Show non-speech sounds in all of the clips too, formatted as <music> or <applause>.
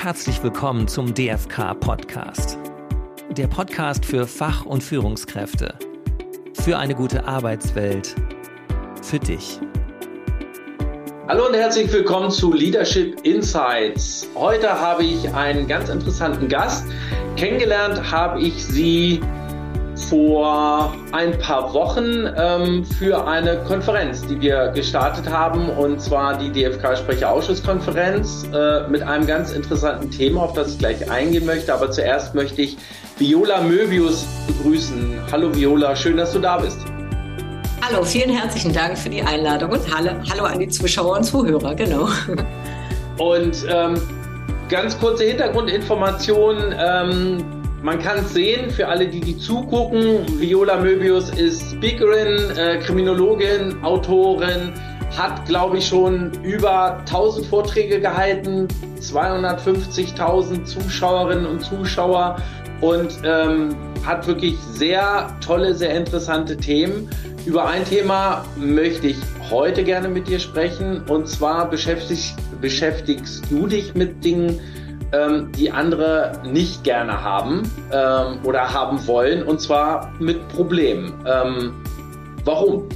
Herzlich willkommen zum DFK Podcast. Der Podcast für Fach- und Führungskräfte. Für eine gute Arbeitswelt. Für dich. Hallo und herzlich willkommen zu Leadership Insights. Heute habe ich einen ganz interessanten Gast. Kennengelernt habe ich sie vor ein paar Wochen ähm, für eine Konferenz, die wir gestartet haben, und zwar die DFK-Sprecherausschusskonferenz äh, mit einem ganz interessanten Thema, auf das ich gleich eingehen möchte. Aber zuerst möchte ich Viola Möbius begrüßen. Hallo Viola, schön, dass du da bist. Hallo, vielen herzlichen Dank für die Einladung und hallo, hallo an die Zuschauer und Zuhörer, genau. Und ähm, ganz kurze Hintergrundinformationen. Ähm, man kann es sehen, für alle, die, die zugucken, Viola Möbius ist Speakerin, äh, Kriminologin, Autorin, hat, glaube ich, schon über 1000 Vorträge gehalten, 250.000 Zuschauerinnen und Zuschauer und ähm, hat wirklich sehr tolle, sehr interessante Themen. Über ein Thema möchte ich heute gerne mit dir sprechen und zwar beschäftigst, beschäftigst du dich mit Dingen, ähm, die andere nicht gerne haben ähm, oder haben wollen, und zwar mit Problemen. Ähm, warum?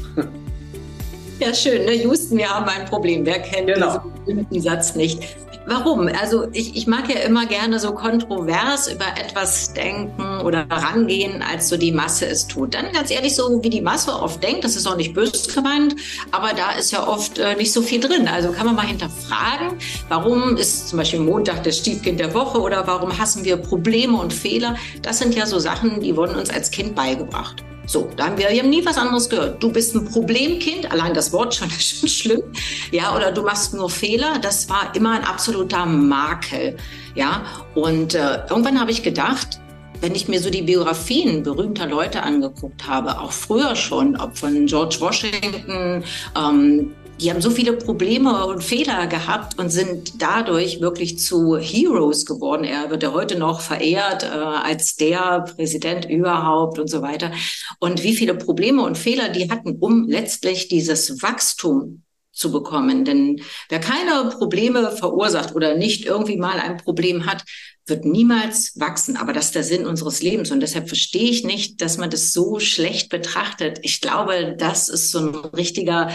Ja, schön, ne? Houston, wir haben ein Problem. Wer kennt genau. diesen Satz nicht? Warum? Also ich, ich mag ja immer gerne so kontrovers über etwas denken oder rangehen, als so die Masse es tut. Dann ganz ehrlich, so wie die Masse oft denkt, das ist auch nicht böse gemeint, aber da ist ja oft äh, nicht so viel drin. Also kann man mal hinterfragen, warum ist zum Beispiel Montag das Stiefkind der Woche oder warum hassen wir Probleme und Fehler? Das sind ja so Sachen, die wurden uns als Kind beigebracht. So, da haben wir, wir haben nie was anderes gehört. Du bist ein Problemkind, allein das Wort schon <laughs> ist schon schlimm. Ja, oder du machst nur Fehler. Das war immer ein absoluter Makel. Ja, und äh, irgendwann habe ich gedacht, wenn ich mir so die Biografien berühmter Leute angeguckt habe, auch früher schon, ob von George Washington, ähm, die haben so viele Probleme und Fehler gehabt und sind dadurch wirklich zu Heroes geworden. Er wird ja heute noch verehrt äh, als der Präsident überhaupt und so weiter. Und wie viele Probleme und Fehler die hatten, um letztlich dieses Wachstum zu bekommen. Denn wer keine Probleme verursacht oder nicht irgendwie mal ein Problem hat, wird niemals wachsen. Aber das ist der Sinn unseres Lebens. Und deshalb verstehe ich nicht, dass man das so schlecht betrachtet. Ich glaube, das ist so ein richtiger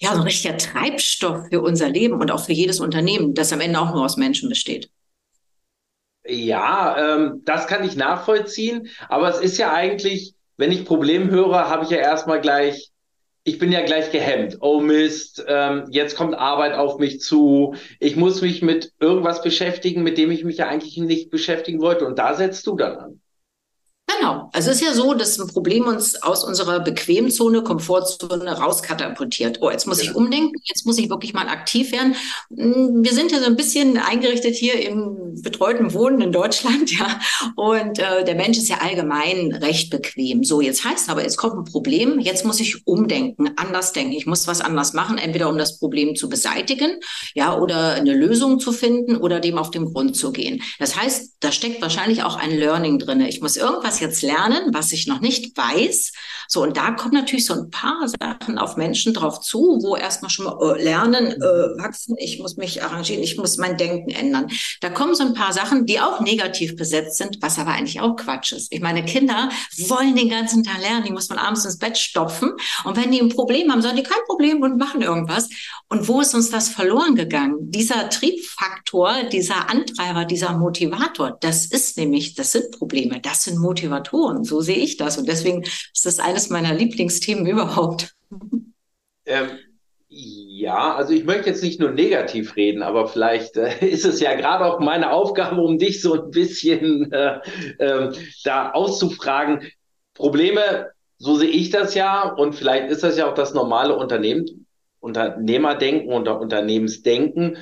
ja, so ein richtiger Treibstoff für unser Leben und auch für jedes Unternehmen, das am Ende auch nur aus Menschen besteht. Ja, ähm, das kann ich nachvollziehen. Aber es ist ja eigentlich, wenn ich Problem höre, habe ich ja erstmal gleich, ich bin ja gleich gehemmt. Oh Mist, ähm, jetzt kommt Arbeit auf mich zu. Ich muss mich mit irgendwas beschäftigen, mit dem ich mich ja eigentlich nicht beschäftigen wollte. Und da setzt du dann an. Genau. Also es ist ja so, dass ein Problem uns aus unserer Bequemzone, Komfortzone rauskatapultiert. Oh, jetzt muss ja. ich umdenken, jetzt muss ich wirklich mal aktiv werden. Hm, wir sind ja so ein bisschen eingerichtet hier im betreuten Wohnen in Deutschland, <laughs> ja. Und äh, der Mensch ist ja allgemein recht bequem. So, jetzt heißt aber, jetzt kommt ein Problem, jetzt muss ich umdenken, anders denken. Ich muss was anders machen, entweder um das Problem zu beseitigen, ja, oder eine Lösung zu finden oder dem auf den Grund zu gehen. Das heißt, da steckt wahrscheinlich auch ein Learning drin. Ich muss irgendwas jetzt lernen, was ich noch nicht weiß. So, und da kommen natürlich so ein paar Sachen auf Menschen drauf zu, wo erstmal schon mal äh, lernen, äh, wachsen, ich muss mich arrangieren, ich muss mein Denken ändern. Da kommen so ein paar Sachen, die auch negativ besetzt sind, was aber eigentlich auch Quatsch ist. Ich meine, Kinder wollen den ganzen Tag lernen, die muss man abends ins Bett stopfen. Und wenn die ein Problem haben, sollen die kein Problem und machen irgendwas. Und wo ist uns das verloren gegangen? Dieser Triebfaktor, dieser Antreiber, dieser Motivator, das ist nämlich, das sind Probleme, das sind Motivatoren. Motivatoren. So sehe ich das. Und deswegen ist das eines meiner Lieblingsthemen <laughs> überhaupt. Ähm, ja, also ich möchte jetzt nicht nur negativ reden, aber vielleicht äh, <laughs> ist es ja gerade auch meine Aufgabe, um dich so ein bisschen äh, äh, da auszufragen. Probleme, so sehe ich das ja, und vielleicht ist das ja auch das normale Unternehmen, Unternehmerdenken oder Unternehmensdenken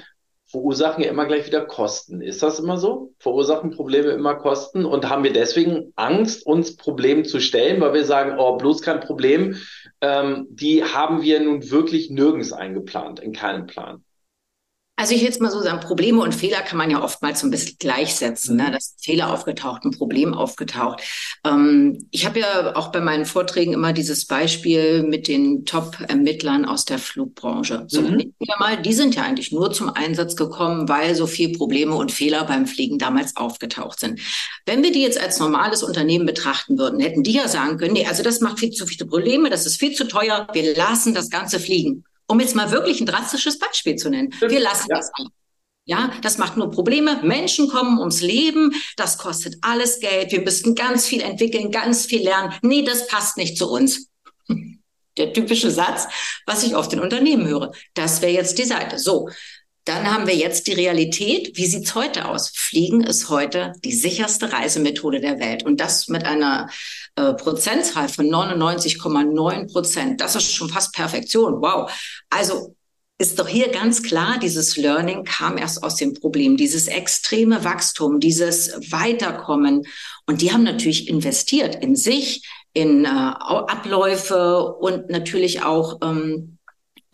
verursachen ja immer gleich wieder Kosten. Ist das immer so? Verursachen Probleme immer Kosten? Und haben wir deswegen Angst, uns Problemen zu stellen, weil wir sagen, oh, bloß kein Problem. Ähm, die haben wir nun wirklich nirgends eingeplant, in keinem Plan. Also ich jetzt mal so sagen, Probleme und Fehler kann man ja oftmals so ein bisschen gleichsetzen. Ne? Das Fehler aufgetaucht, ein Problem aufgetaucht. Ähm, ich habe ja auch bei meinen Vorträgen immer dieses Beispiel mit den Top-Ermittlern aus der Flugbranche. So, mhm. mal, die sind ja eigentlich nur zum Einsatz gekommen, weil so viel Probleme und Fehler beim Fliegen damals aufgetaucht sind. Wenn wir die jetzt als normales Unternehmen betrachten würden, hätten die ja sagen können, nee, also das macht viel zu viele Probleme, das ist viel zu teuer, wir lassen das Ganze fliegen. Um jetzt mal wirklich ein drastisches Beispiel zu nennen. Wir lassen ja. das an. Ja, das macht nur Probleme. Menschen kommen ums Leben. Das kostet alles Geld. Wir müssten ganz viel entwickeln, ganz viel lernen. Nee, das passt nicht zu uns. <laughs> Der typische Satz, was ich auf den Unternehmen höre. Das wäre jetzt die Seite. So. Dann haben wir jetzt die Realität. Wie sieht's heute aus? Fliegen ist heute die sicherste Reisemethode der Welt. Und das mit einer äh, Prozentzahl von 99,9 Prozent. Das ist schon fast Perfektion. Wow. Also ist doch hier ganz klar, dieses Learning kam erst aus dem Problem, dieses extreme Wachstum, dieses Weiterkommen. Und die haben natürlich investiert in sich, in äh, Abläufe und natürlich auch ähm,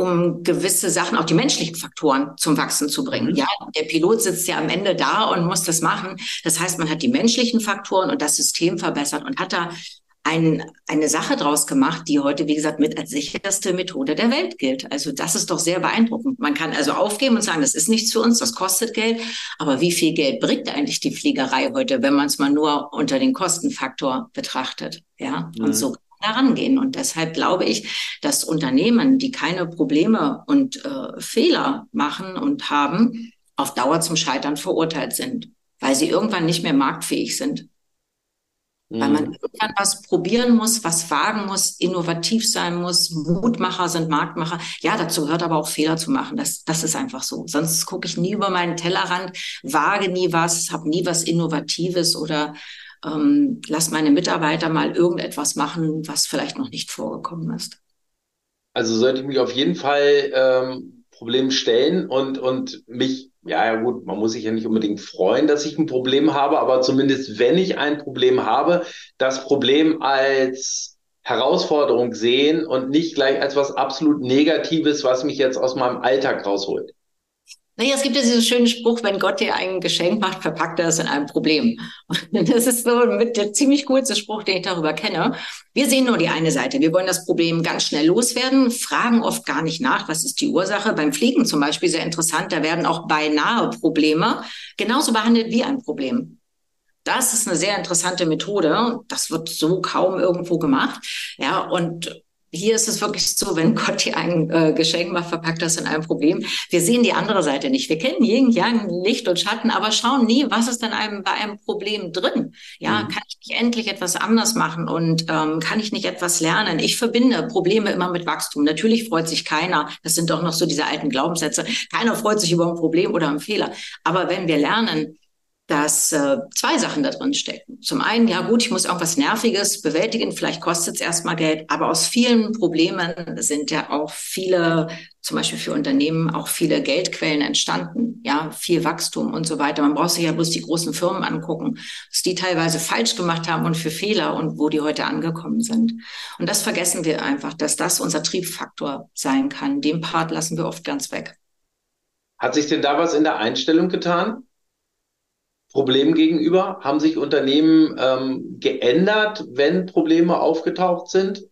um gewisse Sachen, auch die menschlichen Faktoren zum Wachsen zu bringen. Mhm. Ja, der Pilot sitzt ja am Ende da und muss das machen. Das heißt, man hat die menschlichen Faktoren und das System verbessert und hat da ein, eine Sache draus gemacht, die heute, wie gesagt, mit als sicherste Methode der Welt gilt. Also das ist doch sehr beeindruckend. Man kann also aufgeben und sagen, das ist nichts für uns, das kostet Geld. Aber wie viel Geld bringt eigentlich die Fliegerei heute, wenn man es mal nur unter den Kostenfaktor betrachtet? Ja, mhm. und so herangehen. Und deshalb glaube ich, dass Unternehmen, die keine Probleme und äh, Fehler machen und haben, auf Dauer zum Scheitern verurteilt sind, weil sie irgendwann nicht mehr marktfähig sind. Mhm. Weil man irgendwann was probieren muss, was wagen muss, innovativ sein muss. Mutmacher sind Marktmacher. Ja, dazu gehört aber auch Fehler zu machen. Das, das ist einfach so. Sonst gucke ich nie über meinen Tellerrand, wage nie was, habe nie was Innovatives oder ähm, lass meine Mitarbeiter mal irgendetwas machen, was vielleicht noch nicht vorgekommen ist. Also sollte ich mich auf jeden Fall ähm, Problem stellen und, und mich, ja, ja gut, man muss sich ja nicht unbedingt freuen, dass ich ein Problem habe, aber zumindest wenn ich ein Problem habe, das Problem als Herausforderung sehen und nicht gleich als was absolut Negatives, was mich jetzt aus meinem Alltag rausholt. Naja, es gibt ja diesen schönen Spruch, wenn Gott dir ein Geschenk macht, verpackt er es in einem Problem. Und das ist so mit der ziemlich coolste Spruch, den ich darüber kenne. Wir sehen nur die eine Seite. Wir wollen das Problem ganz schnell loswerden, fragen oft gar nicht nach, was ist die Ursache. Beim Fliegen zum Beispiel sehr interessant, da werden auch beinahe Probleme genauso behandelt wie ein Problem. Das ist eine sehr interessante Methode. Das wird so kaum irgendwo gemacht. Ja, und hier ist es wirklich so, wenn <laughs> Gott dir ein äh, Geschenk macht, verpackt das in ein Problem. Wir sehen die andere Seite nicht. Wir kennen Yin, Yang, Licht und Schatten, aber schauen nie, was ist denn einem, bei einem Problem drin? Ja, mhm. kann ich nicht endlich etwas anders machen und ähm, kann ich nicht etwas lernen? Ich verbinde Probleme immer mit Wachstum. Natürlich freut sich keiner. Das sind doch noch so diese alten Glaubenssätze. Keiner freut sich über ein Problem oder einen Fehler. Aber wenn wir lernen, dass äh, zwei Sachen da drin stecken. Zum einen, ja gut, ich muss irgendwas Nerviges bewältigen, vielleicht kostet es erstmal Geld, aber aus vielen Problemen sind ja auch viele, zum Beispiel für Unternehmen, auch viele Geldquellen entstanden, ja, viel Wachstum und so weiter. Man braucht sich ja bloß die großen Firmen angucken, was die teilweise falsch gemacht haben und für Fehler und wo die heute angekommen sind. Und das vergessen wir einfach, dass das unser Triebfaktor sein kann. Den Part lassen wir oft ganz weg. Hat sich denn da was in der Einstellung getan? Problemen gegenüber? Haben sich Unternehmen ähm, geändert, wenn Probleme aufgetaucht sind?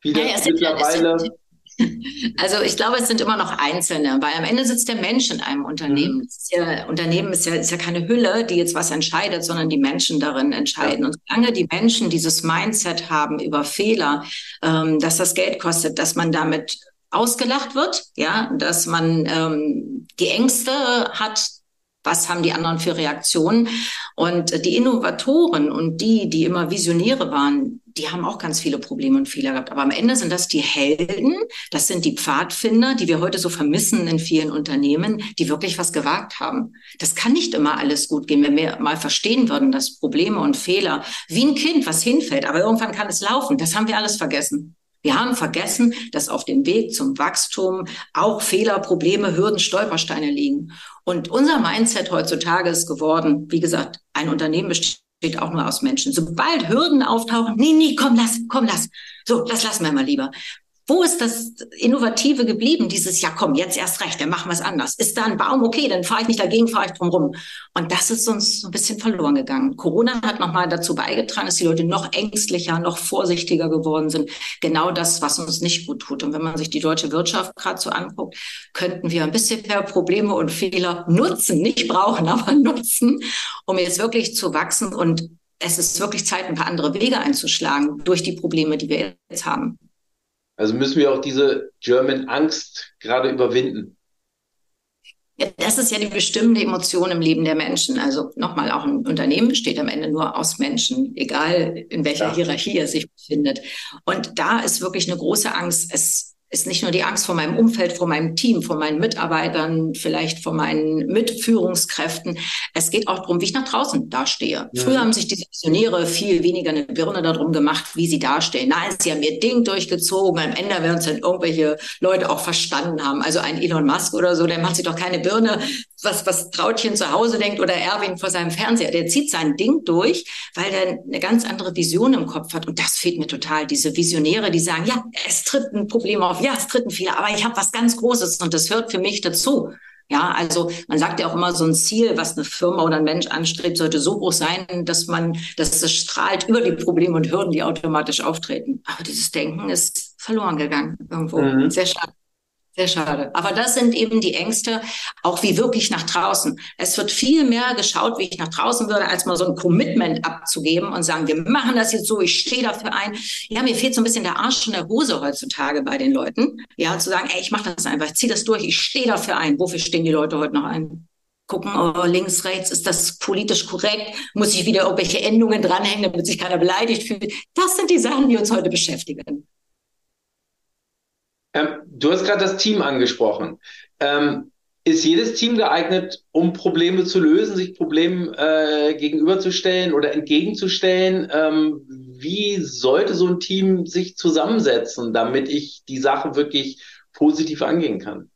Viele naja, mittlerweile. Sind, <laughs> also ich glaube, es sind immer noch Einzelne, weil am Ende sitzt der Mensch in einem Unternehmen. Mhm. Ist ja, Unternehmen ist ja, ist ja keine Hülle, die jetzt was entscheidet, sondern die Menschen darin entscheiden. Ja. Und solange die Menschen dieses Mindset haben über Fehler, ähm, dass das Geld kostet, dass man damit ausgelacht wird, ja, dass man ähm, die Ängste hat, was haben die anderen für Reaktionen? Und die Innovatoren und die, die immer Visionäre waren, die haben auch ganz viele Probleme und Fehler gehabt. Aber am Ende sind das die Helden, das sind die Pfadfinder, die wir heute so vermissen in vielen Unternehmen, die wirklich was gewagt haben. Das kann nicht immer alles gut gehen, wenn wir mal verstehen würden, dass Probleme und Fehler wie ein Kind, was hinfällt, aber irgendwann kann es laufen. Das haben wir alles vergessen. Wir haben vergessen, dass auf dem Weg zum Wachstum auch Fehler, Probleme, Hürden, Stolpersteine liegen. Und unser Mindset heutzutage ist geworden, wie gesagt, ein Unternehmen besteht auch nur aus Menschen. Sobald Hürden auftauchen, nee, nee, komm, lass, komm, lass. So, das lassen wir mal lieber. Wo ist das Innovative geblieben? Dieses, ja komm, jetzt erst recht, dann machen wir es anders. Ist da ein Baum, okay, dann fahre ich nicht dagegen, fahre ich drum rum. Und das ist uns ein bisschen verloren gegangen. Corona hat nochmal dazu beigetragen, dass die Leute noch ängstlicher, noch vorsichtiger geworden sind. Genau das, was uns nicht gut tut. Und wenn man sich die deutsche Wirtschaft gerade so anguckt, könnten wir ein bisschen mehr Probleme und Fehler nutzen, nicht brauchen, <laughs> aber nutzen, um jetzt wirklich zu wachsen. Und es ist wirklich Zeit, ein paar andere Wege einzuschlagen durch die Probleme, die wir jetzt haben. Also müssen wir auch diese German Angst gerade überwinden. Ja, das ist ja die bestimmende Emotion im Leben der Menschen. Also nochmal, auch ein Unternehmen besteht am Ende nur aus Menschen, egal in welcher ja. Hierarchie er sich befindet. Und da ist wirklich eine große Angst. Es ist nicht nur die Angst vor meinem Umfeld, vor meinem Team, vor meinen Mitarbeitern, vielleicht vor meinen Mitführungskräften. Es geht auch darum, wie ich nach draußen dastehe. Ja. Früher haben sich die Visionäre viel weniger eine Birne darum gemacht, wie sie dastehen. Nein, sie haben ihr Ding durchgezogen. Am Ende werden es dann irgendwelche Leute auch verstanden haben. Also ein Elon Musk oder so, der macht sich doch keine Birne, was, was Trautchen zu Hause denkt oder Erwin vor seinem Fernseher. Der zieht sein Ding durch, weil der eine ganz andere Vision im Kopf hat. Und das fehlt mir total. Diese Visionäre, die sagen, ja, es tritt ein Problem auf ja, es tritt ein Fehler, aber ich habe was ganz Großes und das hört für mich dazu. Ja, also man sagt ja auch immer, so ein Ziel, was eine Firma oder ein Mensch anstrebt, sollte so groß sein, dass man, dass es strahlt über die Probleme und Hürden, die automatisch auftreten. Aber dieses Denken ist verloren gegangen irgendwo. Mhm. Sehr schade. Sehr schade. Aber das sind eben die Ängste, auch wie wirklich nach draußen. Es wird viel mehr geschaut, wie ich nach draußen würde, als mal so ein Commitment abzugeben und sagen, wir machen das jetzt so, ich stehe dafür ein. Ja, mir fehlt so ein bisschen der Arsch in der Hose heutzutage bei den Leuten. Ja, zu sagen, ey, ich mache das einfach, ich ziehe das durch, ich stehe dafür ein. Wofür stehen die Leute heute noch ein? gucken, oh, links, rechts, ist das politisch korrekt? Muss ich wieder irgendwelche Endungen dranhängen, damit sich keiner beleidigt fühlt? Das sind die Sachen, die uns heute beschäftigen. Ähm, du hast gerade das Team angesprochen. Ähm, ist jedes Team geeignet, um Probleme zu lösen, sich Problemen äh, gegenüberzustellen oder entgegenzustellen? Ähm, wie sollte so ein Team sich zusammensetzen, damit ich die Sache wirklich positiv angehen kann?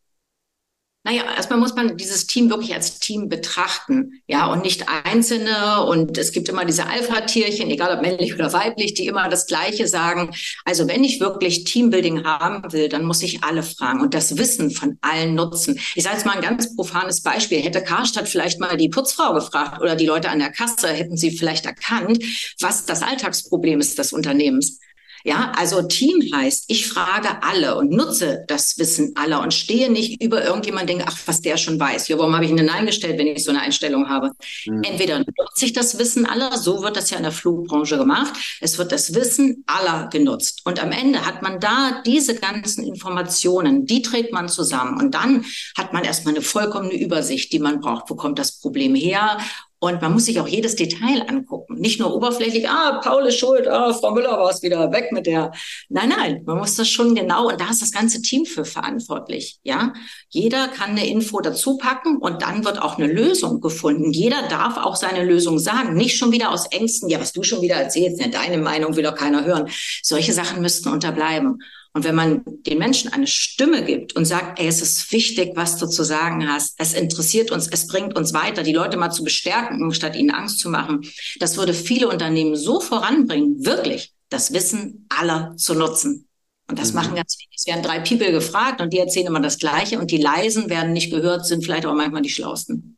Naja, erstmal muss man dieses Team wirklich als Team betrachten, ja, und nicht Einzelne. Und es gibt immer diese Alpha-Tierchen, egal ob männlich oder weiblich, die immer das Gleiche sagen. Also wenn ich wirklich Teambuilding haben will, dann muss ich alle fragen und das Wissen von allen nutzen. Ich sage jetzt mal ein ganz profanes Beispiel. Hätte Karstadt vielleicht mal die Putzfrau gefragt oder die Leute an der Kasse, hätten sie vielleicht erkannt, was das Alltagsproblem ist des Unternehmens. Ja, also Team heißt, ich frage alle und nutze das Wissen aller und stehe nicht über irgendjemand denke, ach, was der schon weiß. Ja, warum habe ich ihn denn eingestellt, wenn ich so eine Einstellung habe? Mhm. Entweder nutze ich das Wissen aller, so wird das ja in der Flugbranche gemacht. Es wird das Wissen aller genutzt. Und am Ende hat man da diese ganzen Informationen, die trägt man zusammen. Und dann hat man erstmal eine vollkommene Übersicht, die man braucht. Wo kommt das Problem her? Und man muss sich auch jedes Detail angucken. Nicht nur oberflächlich, ah, Paul ist schuld, ah, Frau Müller war es wieder, weg mit der. Nein, nein, man muss das schon genau, und da ist das ganze Team für verantwortlich, ja. Jeder kann eine Info dazu packen und dann wird auch eine Lösung gefunden. Jeder darf auch seine Lösung sagen. Nicht schon wieder aus Ängsten, ja, was du schon wieder erzählst, ne, deine Meinung will doch keiner hören. Solche Sachen müssten unterbleiben. Und wenn man den Menschen eine Stimme gibt und sagt, ey, es ist wichtig, was du zu sagen hast, es interessiert uns, es bringt uns weiter, die Leute mal zu bestärken, statt ihnen Angst zu machen, das würde viele Unternehmen so voranbringen, wirklich das Wissen aller zu nutzen. Und das mhm. machen ganz viele. Es werden drei People gefragt und die erzählen immer das Gleiche und die Leisen werden nicht gehört, sind vielleicht auch manchmal die Schlausten.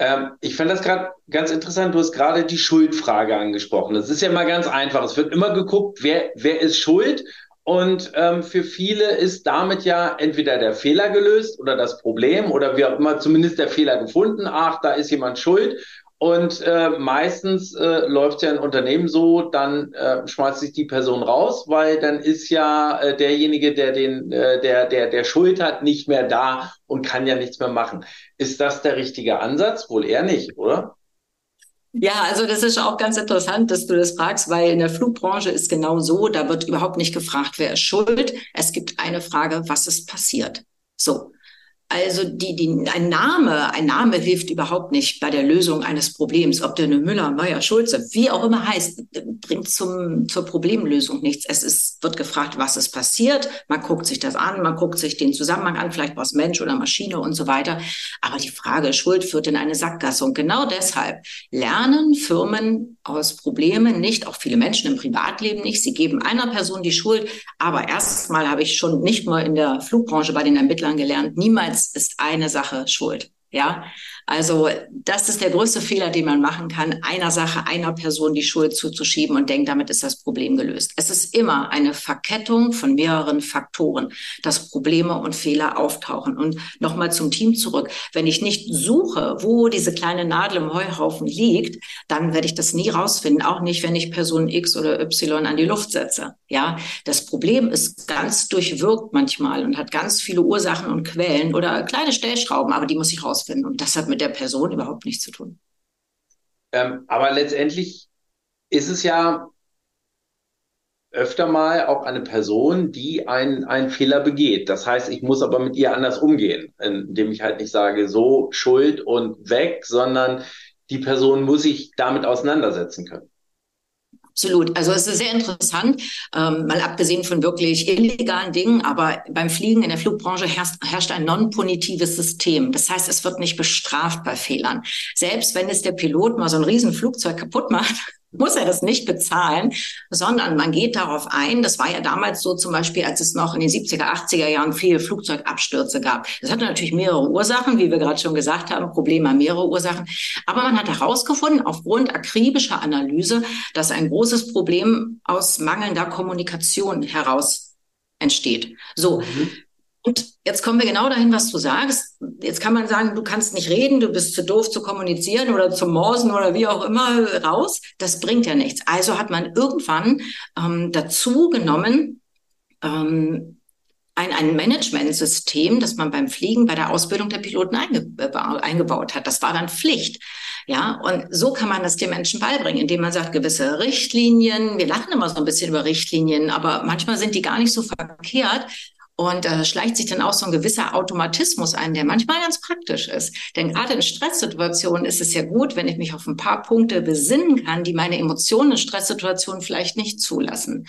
Ähm, ich fand das gerade ganz interessant. Du hast gerade die Schuldfrage angesprochen. Das ist ja mal ganz einfach. Es wird immer geguckt, wer, wer ist schuld und ähm, für viele ist damit ja entweder der Fehler gelöst oder das Problem oder wie auch immer zumindest der Fehler gefunden. Ach, da ist jemand schuld. Und äh, meistens äh, läuft ja ein Unternehmen so, dann äh, schmeißt sich die Person raus, weil dann ist ja äh, derjenige, der den, äh, der, der, der Schuld hat, nicht mehr da und kann ja nichts mehr machen. Ist das der richtige Ansatz? Wohl eher nicht, oder? Ja, also das ist auch ganz interessant, dass du das fragst, weil in der Flugbranche ist genau so, da wird überhaupt nicht gefragt, wer ist schuld. Es gibt eine Frage, was ist passiert? So. Also die, die, ein Name, ein Name hilft überhaupt nicht bei der Lösung eines Problems. Ob der eine Müller, Meyer, Schulze, wie auch immer heißt, bringt zum, zur Problemlösung nichts. Es ist, wird gefragt, was ist passiert. Man guckt sich das an, man guckt sich den Zusammenhang an, vielleicht was Mensch oder Maschine und so weiter. Aber die Frage Schuld führt in eine Sackgasse. Und genau deshalb lernen Firmen aus Problemen nicht, auch viele Menschen im Privatleben nicht. Sie geben einer Person die Schuld. Aber erstmal habe ich schon nicht mal in der Flugbranche bei den Ermittlern gelernt, niemals ist eine Sache schuld. Ja, also das ist der größte Fehler, den man machen kann, einer Sache, einer Person die Schuld zuzuschieben und denkt, damit ist das Problem gelöst. Es ist immer eine Verkettung von mehreren Faktoren, dass Probleme und Fehler auftauchen. Und nochmal zum Team zurück. Wenn ich nicht suche, wo diese kleine Nadel im Heuhaufen liegt, dann werde ich das nie rausfinden. Auch nicht, wenn ich Person X oder Y an die Luft setze. Ja, das Problem ist ganz durchwirkt manchmal und hat ganz viele Ursachen und Quellen oder kleine Stellschrauben, aber die muss ich rausfinden. Und das hat der Person überhaupt nichts zu tun. Ähm, aber letztendlich ist es ja öfter mal auch eine Person, die einen, einen Fehler begeht. Das heißt, ich muss aber mit ihr anders umgehen, indem ich halt nicht sage, so Schuld und weg, sondern die Person muss sich damit auseinandersetzen können. Absolut. Also es ist sehr interessant, ähm, mal abgesehen von wirklich illegalen Dingen, aber beim Fliegen in der Flugbranche herrscht, herrscht ein non-punitives System. Das heißt, es wird nicht bestraft bei Fehlern. Selbst wenn es der Pilot mal so ein Riesenflugzeug kaputt macht, muss er das nicht bezahlen, sondern man geht darauf ein. Das war ja damals so zum Beispiel, als es noch in den 70er, 80er Jahren viele Flugzeugabstürze gab. Das hatte natürlich mehrere Ursachen, wie wir gerade schon gesagt haben. Probleme haben mehrere Ursachen. Aber man hat herausgefunden, aufgrund akribischer Analyse, dass ein großes Problem aus mangelnder Kommunikation heraus entsteht. So. Mhm. Und jetzt kommen wir genau dahin, was du sagst. Jetzt kann man sagen, du kannst nicht reden, du bist zu doof zu kommunizieren oder zu morsen oder wie auch immer raus. Das bringt ja nichts. Also hat man irgendwann ähm, dazu genommen, ähm, ein, ein Managementsystem, das man beim Fliegen bei der Ausbildung der Piloten einge eingebaut hat. Das war dann Pflicht. Ja, und so kann man das den Menschen beibringen, indem man sagt, gewisse Richtlinien. Wir lachen immer so ein bisschen über Richtlinien, aber manchmal sind die gar nicht so verkehrt. Und da äh, schleicht sich dann auch so ein gewisser Automatismus ein, der manchmal ganz praktisch ist. Denn gerade in Stresssituationen ist es ja gut, wenn ich mich auf ein paar Punkte besinnen kann, die meine Emotionen in Stresssituationen vielleicht nicht zulassen.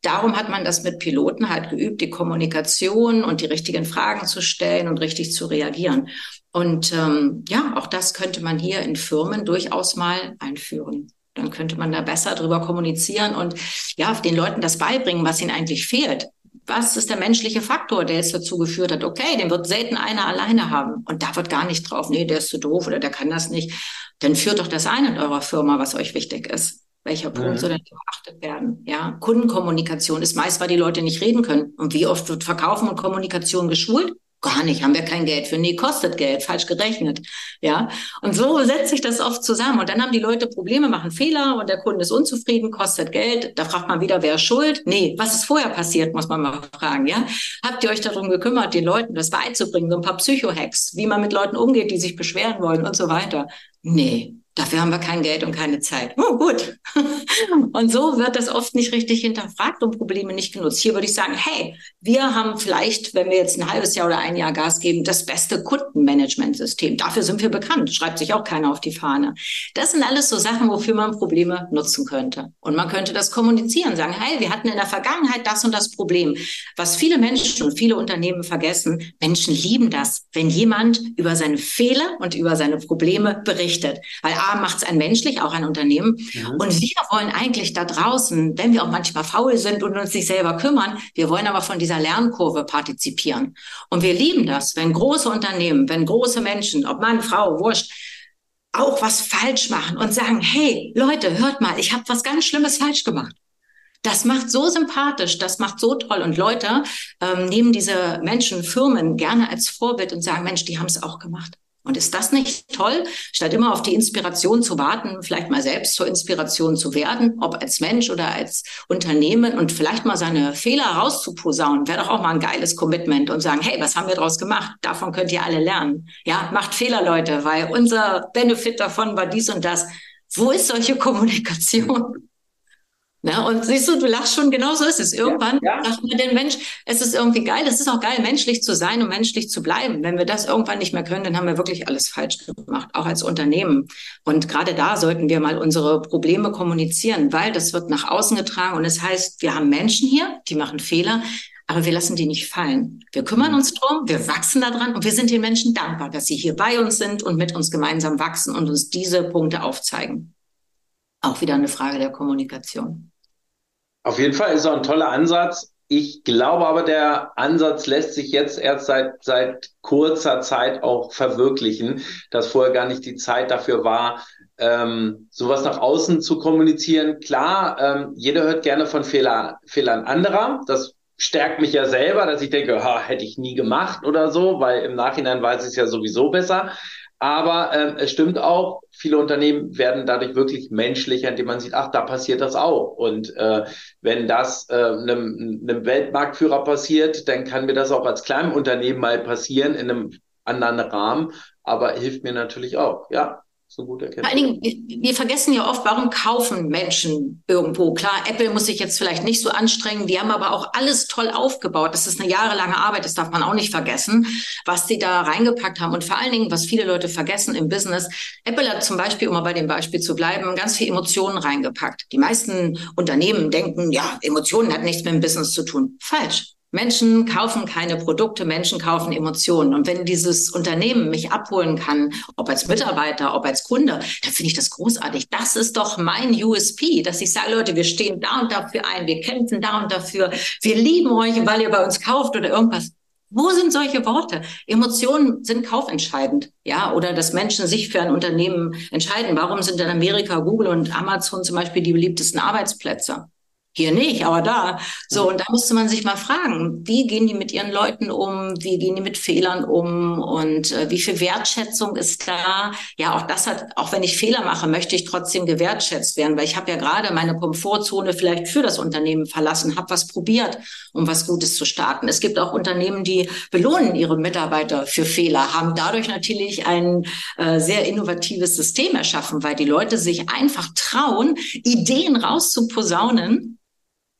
Darum hat man das mit Piloten halt geübt, die Kommunikation und die richtigen Fragen zu stellen und richtig zu reagieren. Und ähm, ja, auch das könnte man hier in Firmen durchaus mal einführen. Dann könnte man da besser drüber kommunizieren und ja, den Leuten das beibringen, was ihnen eigentlich fehlt was ist der menschliche Faktor, der jetzt dazu geführt hat, okay, den wird selten einer alleine haben. Und da wird gar nicht drauf, nee, der ist zu doof oder der kann das nicht. Dann führt doch das ein in eurer Firma, was euch wichtig ist. Welcher Punkt mhm. soll denn beachtet werden? Ja, Kundenkommunikation ist meist, weil die Leute nicht reden können. Und wie oft wird Verkaufen und Kommunikation geschult? Gar nicht, haben wir kein Geld für. Nee, kostet Geld, falsch gerechnet. Ja. Und so setzt sich das oft zusammen. Und dann haben die Leute Probleme, machen Fehler und der Kunde ist unzufrieden, kostet Geld. Da fragt man wieder, wer ist schuld? Nee, was ist vorher passiert, muss man mal fragen. Ja. Habt ihr euch darum gekümmert, den Leuten das beizubringen? So ein paar Psycho-Hacks, wie man mit Leuten umgeht, die sich beschweren wollen und so weiter. Nee, Dafür haben wir kein Geld und keine Zeit. Oh, gut. <laughs> Und so wird das oft nicht richtig hinterfragt und Probleme nicht genutzt. Hier würde ich sagen, hey, wir haben vielleicht, wenn wir jetzt ein halbes Jahr oder ein Jahr Gas geben, das beste Kundenmanagementsystem. Dafür sind wir bekannt. Schreibt sich auch keiner auf die Fahne. Das sind alles so Sachen, wofür man Probleme nutzen könnte. Und man könnte das kommunizieren, sagen, hey, wir hatten in der Vergangenheit das und das Problem. Was viele Menschen und viele Unternehmen vergessen, Menschen lieben das, wenn jemand über seine Fehler und über seine Probleme berichtet. Weil Macht es ein menschlich, auch ein Unternehmen. Ja. Und wir wollen eigentlich da draußen, wenn wir auch manchmal faul sind und uns nicht selber kümmern, wir wollen aber von dieser Lernkurve partizipieren. Und wir lieben das, wenn große Unternehmen, wenn große Menschen, ob Mann, Frau, wurscht, auch was falsch machen und sagen, hey Leute, hört mal, ich habe was ganz Schlimmes falsch gemacht. Das macht so sympathisch, das macht so toll. Und Leute ähm, nehmen diese Menschen, Firmen gerne als Vorbild und sagen, Mensch, die haben es auch gemacht. Und ist das nicht toll, statt immer auf die Inspiration zu warten, vielleicht mal selbst zur Inspiration zu werden, ob als Mensch oder als Unternehmen und vielleicht mal seine Fehler rauszuposaunen, wäre doch auch mal ein geiles Commitment und sagen, hey, was haben wir daraus gemacht? Davon könnt ihr alle lernen. Ja, macht Fehler, Leute, weil unser Benefit davon war dies und das. Wo ist solche Kommunikation? Ne? Und siehst du, du lachst schon, genau so ist es. Irgendwann ja, ja. sagt man den Mensch, es ist irgendwie geil, es ist auch geil, menschlich zu sein und menschlich zu bleiben. Wenn wir das irgendwann nicht mehr können, dann haben wir wirklich alles falsch gemacht, auch als Unternehmen. Und gerade da sollten wir mal unsere Probleme kommunizieren, weil das wird nach außen getragen und es das heißt, wir haben Menschen hier, die machen Fehler, aber wir lassen die nicht fallen. Wir kümmern mhm. uns drum, wir wachsen daran und wir sind den Menschen dankbar, dass sie hier bei uns sind und mit uns gemeinsam wachsen und uns diese Punkte aufzeigen. Auch wieder eine Frage der Kommunikation. Auf jeden Fall ist auch ein toller Ansatz. Ich glaube aber, der Ansatz lässt sich jetzt erst seit, seit kurzer Zeit auch verwirklichen, dass vorher gar nicht die Zeit dafür war, ähm, sowas nach außen zu kommunizieren. Klar, ähm, jeder hört gerne von Fehler, Fehlern anderer. Das stärkt mich ja selber, dass ich denke, ha, hätte ich nie gemacht oder so, weil im Nachhinein weiß ich es ja sowieso besser. Aber ähm, es stimmt auch, viele Unternehmen werden dadurch wirklich menschlicher, indem man sieht, ach, da passiert das auch. Und äh, wenn das äh, einem, einem Weltmarktführer passiert, dann kann mir das auch als kleinem Unternehmen mal passieren in einem anderen Rahmen, aber hilft mir natürlich auch. Ja, so gut erkennen. Vor allen Dingen, wir vergessen ja oft, warum kaufen Menschen irgendwo. Klar, Apple muss sich jetzt vielleicht nicht so anstrengen, die haben aber auch alles toll aufgebaut. Das ist eine jahrelange Arbeit, das darf man auch nicht vergessen, was sie da reingepackt haben. Und vor allen Dingen, was viele Leute vergessen im Business, Apple hat zum Beispiel, um mal bei dem Beispiel zu bleiben, ganz viel Emotionen reingepackt. Die meisten Unternehmen denken, ja, Emotionen hat nichts mit dem Business zu tun. Falsch. Menschen kaufen keine Produkte, Menschen kaufen Emotionen. Und wenn dieses Unternehmen mich abholen kann, ob als Mitarbeiter, ob als Kunde, dann finde ich das großartig. Das ist doch mein USP, dass ich sage, Leute, wir stehen da und dafür ein, wir kämpfen da und dafür, wir lieben euch, weil ihr bei uns kauft oder irgendwas. Wo sind solche Worte? Emotionen sind kaufentscheidend, ja, oder dass Menschen sich für ein Unternehmen entscheiden. Warum sind in Amerika Google und Amazon zum Beispiel die beliebtesten Arbeitsplätze? Hier nicht, aber da. So, und da musste man sich mal fragen, wie gehen die mit ihren Leuten um? Wie gehen die mit Fehlern um? Und äh, wie viel Wertschätzung ist da? Ja, auch das hat, auch wenn ich Fehler mache, möchte ich trotzdem gewertschätzt werden, weil ich habe ja gerade meine Komfortzone vielleicht für das Unternehmen verlassen, habe was probiert, um was Gutes zu starten. Es gibt auch Unternehmen, die belohnen ihre Mitarbeiter für Fehler, haben dadurch natürlich ein äh, sehr innovatives System erschaffen, weil die Leute sich einfach trauen, Ideen rauszuposaunen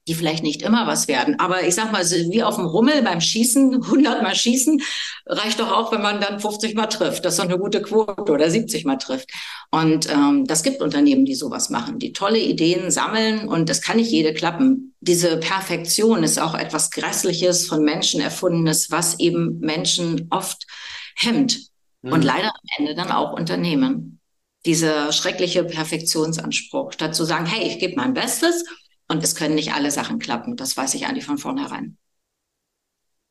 die vielleicht nicht immer was werden. Aber ich sag mal, wie auf dem Rummel beim Schießen, <laughs> 100 Mal schießen, reicht doch auch, wenn man dann 50 Mal trifft. Das ist doch eine gute Quote oder 70 Mal trifft. Und ähm, das gibt Unternehmen, die sowas machen, die tolle Ideen sammeln und das kann nicht jede klappen. Diese Perfektion ist auch etwas Grässliches, von Menschen erfundenes, was eben Menschen oft hemmt mhm. und leider am Ende dann auch Unternehmen. Dieser schreckliche Perfektionsanspruch, statt zu sagen, hey, ich gebe mein Bestes und es können nicht alle Sachen klappen. Das weiß ich eigentlich von vornherein.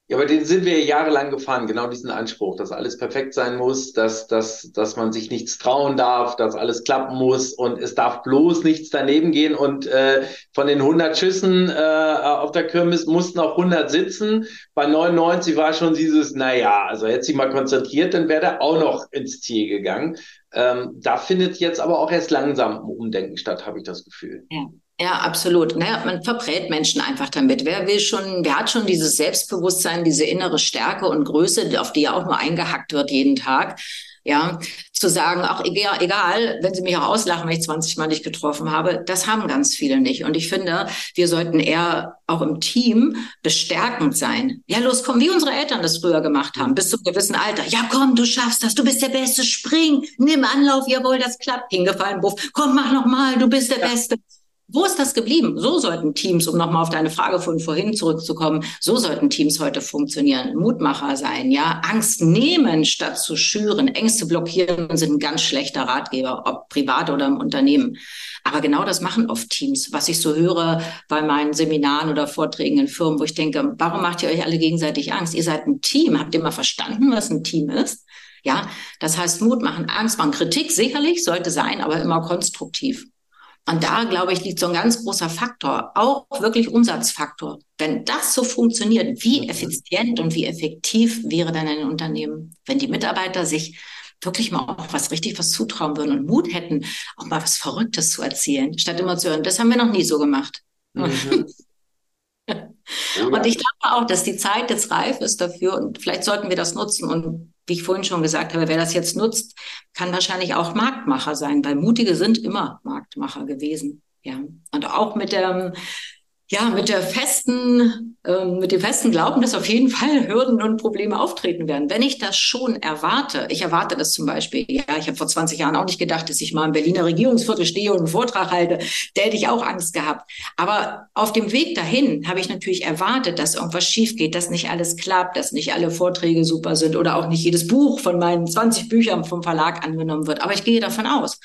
Ja, aber den sind wir jahrelang gefahren, genau diesen Anspruch, dass alles perfekt sein muss, dass, dass, dass man sich nichts trauen darf, dass alles klappen muss und es darf bloß nichts daneben gehen. Und äh, von den 100 Schüssen äh, auf der Kirmes mussten auch 100 sitzen. Bei 99 war schon dieses, naja, also hätte sich mal konzentriert, dann wäre der auch noch ins Ziel gegangen. Ähm, da findet jetzt aber auch erst langsam ein Umdenken statt, habe ich das Gefühl. Ja. Ja, absolut. Naja, man verbrät Menschen einfach damit. Wer will schon, wer hat schon dieses Selbstbewusstsein, diese innere Stärke und Größe, auf die ja auch nur eingehackt wird jeden Tag? Ja, zu sagen, auch egal, egal, wenn sie mich auch auslachen, wenn ich 20 Mal nicht getroffen habe, das haben ganz viele nicht. Und ich finde, wir sollten eher auch im Team bestärkend sein. Ja, los, komm, wie unsere Eltern das früher gemacht haben, bis zu einem gewissen Alter. Ja, komm, du schaffst das, du bist der Beste, spring, nimm Anlauf, jawohl, das klappt. Hingefallen, Buff, komm, mach noch mal, du bist der ja. Beste. Wo ist das geblieben? So sollten Teams, um nochmal auf deine Frage von vorhin zurückzukommen, so sollten Teams heute funktionieren. Mutmacher sein, ja. Angst nehmen statt zu schüren. Ängste blockieren sind ein ganz schlechter Ratgeber, ob privat oder im Unternehmen. Aber genau das machen oft Teams. Was ich so höre bei meinen Seminaren oder Vorträgen in Firmen, wo ich denke, warum macht ihr euch alle gegenseitig Angst? Ihr seid ein Team. Habt ihr mal verstanden, was ein Team ist? Ja, das heißt Mut machen, Angst machen. Kritik sicherlich sollte sein, aber immer konstruktiv. Und da, glaube ich, liegt so ein ganz großer Faktor, auch wirklich Umsatzfaktor. Wenn das so funktioniert, wie effizient und wie effektiv wäre dann ein Unternehmen, wenn die Mitarbeiter sich wirklich mal auch was richtig was zutrauen würden und Mut hätten, auch mal was Verrücktes zu erzählen, statt immer zu hören, das haben wir noch nie so gemacht. Mhm. <laughs> und ich glaube auch, dass die Zeit jetzt reif ist dafür und vielleicht sollten wir das nutzen und wie ich vorhin schon gesagt habe, wer das jetzt nutzt, kann wahrscheinlich auch Marktmacher sein, weil Mutige sind immer Marktmacher gewesen. Ja, und auch mit der ja, mit der festen, ähm, mit dem festen Glauben, dass auf jeden Fall Hürden und Probleme auftreten werden. Wenn ich das schon erwarte, ich erwarte das zum Beispiel, ja, ich habe vor 20 Jahren auch nicht gedacht, dass ich mal im Berliner Regierungsviertel stehe und einen Vortrag halte, da hätte ich auch Angst gehabt. Aber auf dem Weg dahin habe ich natürlich erwartet, dass irgendwas schief geht, dass nicht alles klappt, dass nicht alle Vorträge super sind oder auch nicht jedes Buch von meinen 20 Büchern vom Verlag angenommen wird. Aber ich gehe davon aus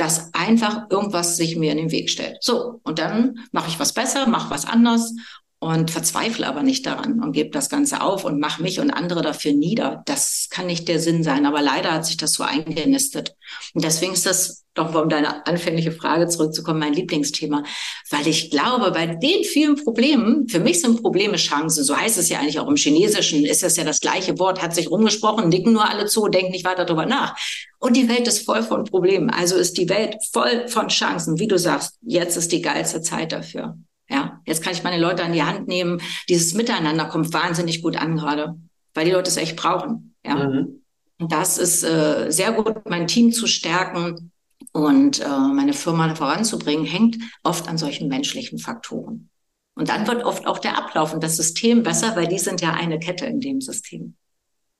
dass einfach irgendwas sich mir in den Weg stellt. So, und dann mache ich was besser, mache was anders und verzweifle aber nicht daran und gebe das Ganze auf und mache mich und andere dafür nieder. Das kann nicht der Sinn sein, aber leider hat sich das so eingenistet. Und deswegen ist das, doch um deine anfängliche Frage zurückzukommen, mein Lieblingsthema, weil ich glaube, bei den vielen Problemen, für mich sind Probleme Chancen, so heißt es ja eigentlich auch im Chinesischen, ist das ja das gleiche Wort, hat sich rumgesprochen, nicken nur alle zu, denken nicht weiter darüber nach. Und die Welt ist voll von Problemen, also ist die Welt voll von Chancen, wie du sagst, jetzt ist die geilste Zeit dafür. Ja, jetzt kann ich meine Leute an die Hand nehmen. Dieses Miteinander kommt wahnsinnig gut an gerade, weil die Leute es echt brauchen. Ja. Mhm. Und das ist äh, sehr gut, mein Team zu stärken und äh, meine Firma voranzubringen, hängt oft an solchen menschlichen Faktoren. Und dann wird oft auch der Ablauf und das System besser, weil die sind ja eine Kette in dem System.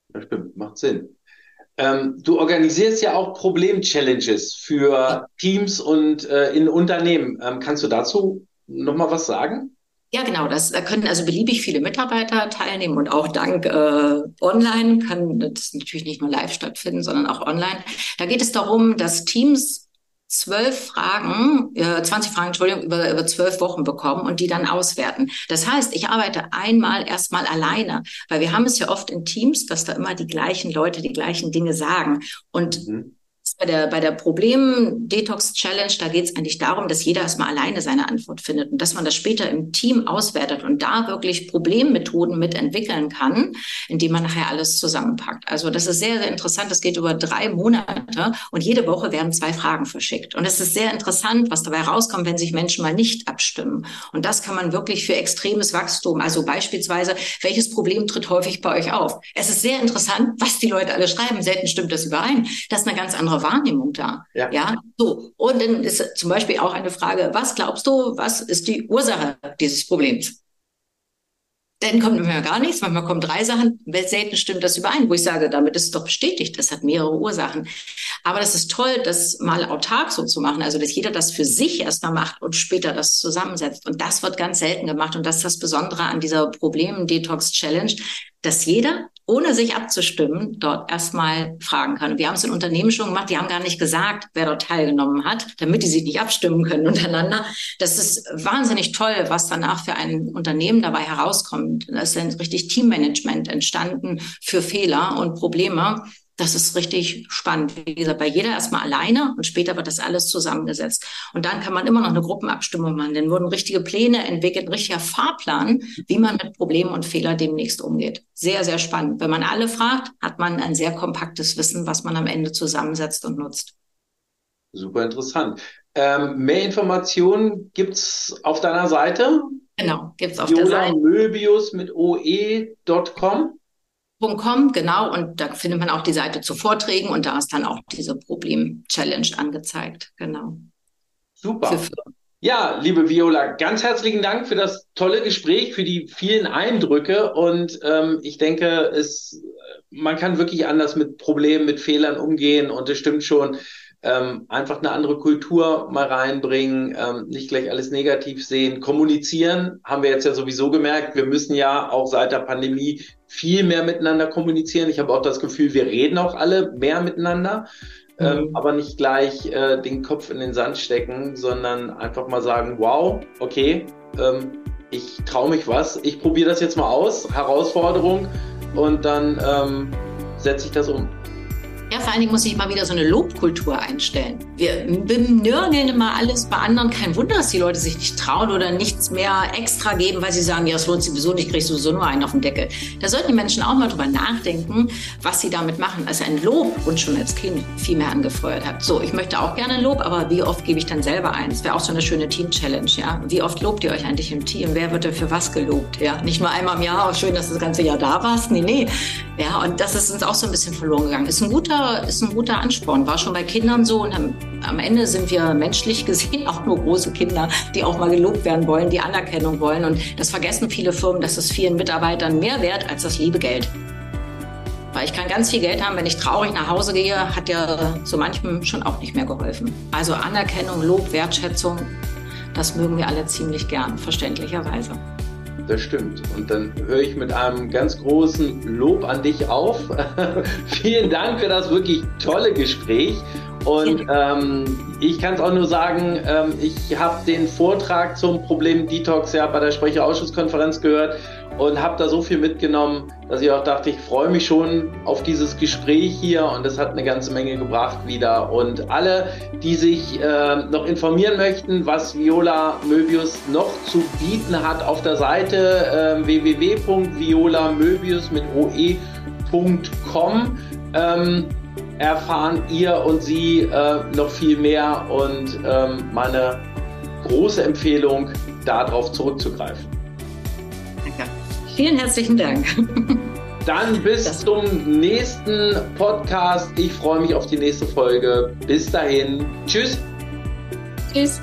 Das stimmt, macht Sinn. Ähm, du organisierst ja auch Problem-Challenges für Teams und äh, in Unternehmen. Ähm, kannst du dazu nochmal was sagen? Ja, genau. Das, da können also beliebig viele Mitarbeiter teilnehmen und auch dank äh, online kann das natürlich nicht nur live stattfinden, sondern auch online. Da geht es darum, dass Teams zwölf Fragen, äh, 20 Fragen, Entschuldigung, über, über zwölf Wochen bekommen und die dann auswerten. Das heißt, ich arbeite einmal erstmal alleine, weil wir haben es ja oft in Teams, dass da immer die gleichen Leute die gleichen Dinge sagen. Und mhm bei der, bei der Problem-Detox-Challenge, da geht es eigentlich darum, dass jeder erstmal alleine seine Antwort findet und dass man das später im Team auswertet und da wirklich Problemmethoden mitentwickeln kann, indem man nachher alles zusammenpackt. Also das ist sehr, sehr interessant. Das geht über drei Monate und jede Woche werden zwei Fragen verschickt. Und es ist sehr interessant, was dabei rauskommt, wenn sich Menschen mal nicht abstimmen. Und das kann man wirklich für extremes Wachstum, also beispielsweise, welches Problem tritt häufig bei euch auf? Es ist sehr interessant, was die Leute alle schreiben. Selten stimmt das überein. Das ist eine ganz andere Wahrnehmung da. Ja. ja. So. Und dann ist zum Beispiel auch eine Frage, was glaubst du, was ist die Ursache dieses Problems? Dann kommt manchmal gar nichts, manchmal kommen drei Sachen, selten stimmt das überein, wo ich sage, damit ist es doch bestätigt, das hat mehrere Ursachen. Aber das ist toll, das mal autark so zu machen, also dass jeder das für sich erstmal macht und später das zusammensetzt. Und das wird ganz selten gemacht und das ist das Besondere an dieser Problem-Detox-Challenge, dass jeder ohne sich abzustimmen, dort erstmal fragen kann. Wir haben es in Unternehmen schon gemacht, die haben gar nicht gesagt, wer dort teilgenommen hat, damit die sich nicht abstimmen können <laughs> untereinander. Das ist wahnsinnig toll, was danach für ein Unternehmen dabei herauskommt. Da ist dann richtig Teammanagement entstanden für Fehler und Probleme das ist richtig spannend. Wie gesagt, bei jeder erstmal alleine und später wird das alles zusammengesetzt. Und dann kann man immer noch eine Gruppenabstimmung machen. Dann wurden richtige Pläne entwickelt, ein richtiger Fahrplan, wie man mit Problemen und Fehlern demnächst umgeht. Sehr, sehr spannend. Wenn man alle fragt, hat man ein sehr kompaktes Wissen, was man am Ende zusammensetzt und nutzt. Super interessant. Ähm, mehr Informationen gibt's auf deiner Seite? Genau, gibt's auf Viola der Seite. Möbius mit oe.com. Com, genau, und da findet man auch die Seite zu Vorträgen und da ist dann auch diese Problem-Challenge angezeigt, genau. Super. Ja, liebe Viola, ganz herzlichen Dank für das tolle Gespräch, für die vielen Eindrücke und ähm, ich denke, es, man kann wirklich anders mit Problemen, mit Fehlern umgehen und es stimmt schon, ähm, einfach eine andere Kultur mal reinbringen, ähm, nicht gleich alles negativ sehen, kommunizieren, haben wir jetzt ja sowieso gemerkt, wir müssen ja auch seit der Pandemie viel mehr miteinander kommunizieren. Ich habe auch das Gefühl, wir reden auch alle mehr miteinander, mhm. ähm, aber nicht gleich äh, den Kopf in den Sand stecken, sondern einfach mal sagen, wow, okay, ähm, ich traue mich was, ich probiere das jetzt mal aus, Herausforderung und dann ähm, setze ich das um. Ja, vor allen Dingen muss ich mal wieder so eine Lobkultur einstellen. Wir benörgeln immer alles bei anderen. Kein Wunder, dass die Leute sich nicht trauen oder nichts mehr extra geben, weil sie sagen, ja, es lohnt sich sowieso nicht, kriegst du sowieso nur einen auf den Deckel. Da sollten die Menschen auch mal drüber nachdenken, was sie damit machen. Also ein Lob und schon als Kind viel mehr angefeuert hat. So, ich möchte auch gerne ein Lob, aber wie oft gebe ich dann selber eins? Wäre auch so eine schöne Team-Challenge, ja. Wie oft lobt ihr euch eigentlich im Team? Wer wird denn für was gelobt? Ja, nicht nur einmal im Jahr, auch schön, dass du das ganze Jahr da warst. Nee, nee. Ja, und das ist uns auch so ein bisschen verloren gegangen. Ist ein guter, ist ein guter Ansporn. War schon bei Kindern so und am, am Ende sind wir menschlich gesehen <laughs> auch nur große Kinder, die auch mal gelobt werden wollen, die Anerkennung wollen. Und das vergessen viele Firmen, dass es vielen Mitarbeitern mehr wert als das liebe Geld. Weil ich kann ganz viel Geld haben, wenn ich traurig nach Hause gehe, hat ja so manchem schon auch nicht mehr geholfen. Also Anerkennung, Lob, Wertschätzung, das mögen wir alle ziemlich gern, verständlicherweise. Das stimmt. Und dann höre ich mit einem ganz großen Lob an dich auf. <laughs> Vielen Dank für das wirklich tolle Gespräch. Und ähm, ich kann es auch nur sagen, ähm, ich habe den Vortrag zum Problem Detox ja bei der Sprecherausschusskonferenz gehört und habe da so viel mitgenommen, dass ich auch dachte, ich freue mich schon auf dieses Gespräch hier und das hat eine ganze Menge gebracht wieder. Und alle, die sich äh, noch informieren möchten, was Viola Möbius noch zu bieten hat auf der Seite äh, www.violamöbius mit oe.com, ähm, erfahren ihr und sie äh, noch viel mehr und ähm, meine große Empfehlung, darauf zurückzugreifen. Vielen herzlichen Dank. Dann bis das zum nächsten Podcast. Ich freue mich auf die nächste Folge. Bis dahin. Tschüss. Tschüss.